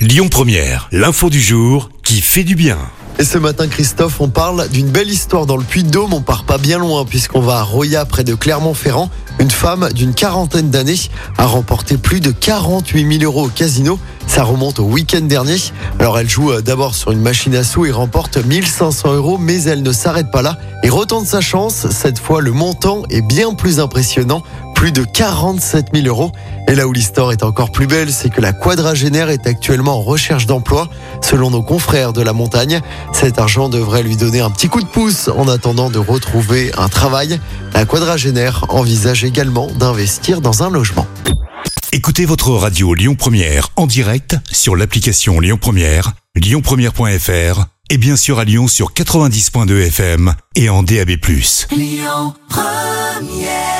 Lyon Première, l'info du jour qui fait du bien. Et ce matin, Christophe, on parle d'une belle histoire dans le Puy-de-Dôme. On part pas bien loin puisqu'on va à Roya, près de Clermont-Ferrand. Une femme d'une quarantaine d'années a remporté plus de 48 000 euros au casino. Ça remonte au week-end dernier. Alors elle joue euh, d'abord sur une machine à sous et remporte 1500 euros, mais elle ne s'arrête pas là et retente sa chance. Cette fois, le montant est bien plus impressionnant plus de 47 000 euros. Et là où l'histoire est encore plus belle, c'est que la quadragénaire est actuellement en recherche d'emploi. Selon nos confrères de la montagne, cet argent devrait lui donner un petit coup de pouce en attendant de retrouver un travail. La quadragénaire envisage également d'investir dans un logement. Écoutez votre radio Lyon Première en direct sur l'application Lyon Première, lyonpremière.fr et bien sûr à Lyon sur 90.2 FM et en DAB+. Lyon Première